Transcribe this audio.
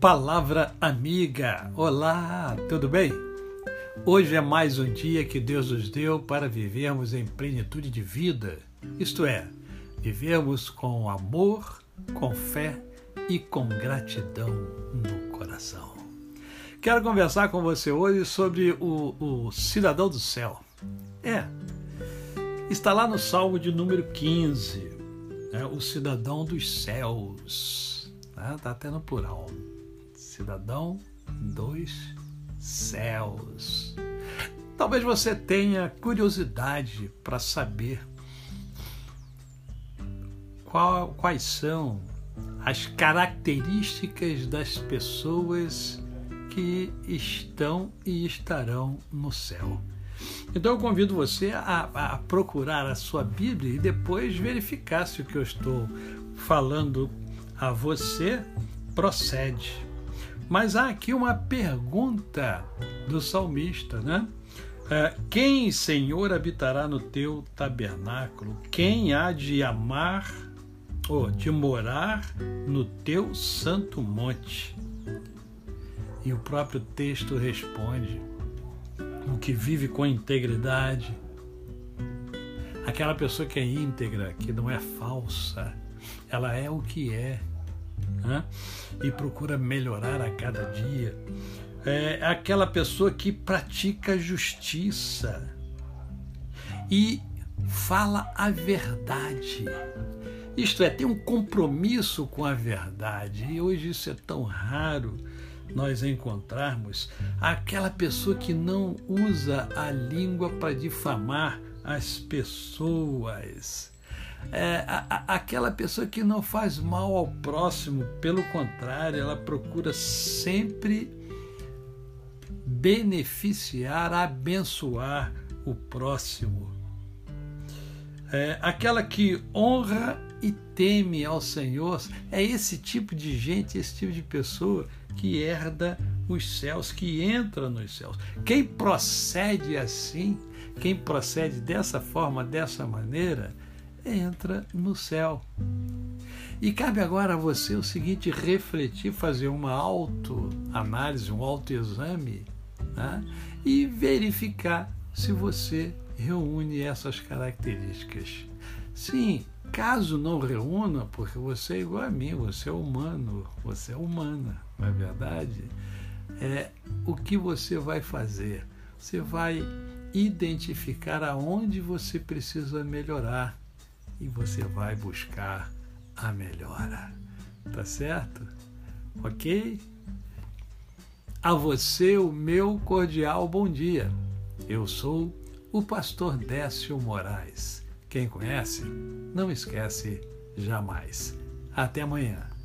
Palavra amiga. Olá, tudo bem? Hoje é mais um dia que Deus nos deu para vivermos em plenitude de vida, isto é, vivermos com amor, com fé e com gratidão no coração. Quero conversar com você hoje sobre o, o cidadão do céu. É, está lá no Salmo de número 15, né, o cidadão dos céus. Está né, até no plural cidadão dos céus. Talvez você tenha curiosidade para saber qual, quais são as características das pessoas que estão e estarão no céu. Então eu convido você a, a, procurar a sua Bíblia e depois verificar se o que eu estou falando a você procede. Mas há aqui uma pergunta do salmista, né? É, quem, Senhor, habitará no teu tabernáculo? Quem há de amar ou de morar no teu santo monte? E o próprio texto responde: o que vive com integridade, aquela pessoa que é íntegra, que não é falsa, ela é o que é né? e procura melhorar a cada dia. É aquela pessoa que pratica justiça e fala a verdade. Isto é, tem um compromisso com a verdade. E hoje isso é tão raro nós encontrarmos aquela pessoa que não usa a língua para difamar as pessoas é, a, a, aquela pessoa que não faz mal ao próximo, pelo contrário, ela procura sempre beneficiar, abençoar o próximo. É, aquela que honra e teme ao Senhor, é esse tipo de gente, esse tipo de pessoa que herda os céus, que entra nos céus. Quem procede assim, quem procede dessa forma, dessa maneira, entra no céu. E cabe agora a você o seguinte: refletir, fazer uma autoanálise, um autoexame né? e verificar se você reúne essas características. Sim, caso não reúna, porque você é igual a mim, você é humano, você é humana, não é verdade? É o que você vai fazer? Você vai identificar aonde você precisa melhorar e você vai buscar a melhora. Tá certo? Ok? A você o meu cordial bom dia. Eu sou o pastor Décio Moraes. Quem conhece, não esquece jamais. Até amanhã.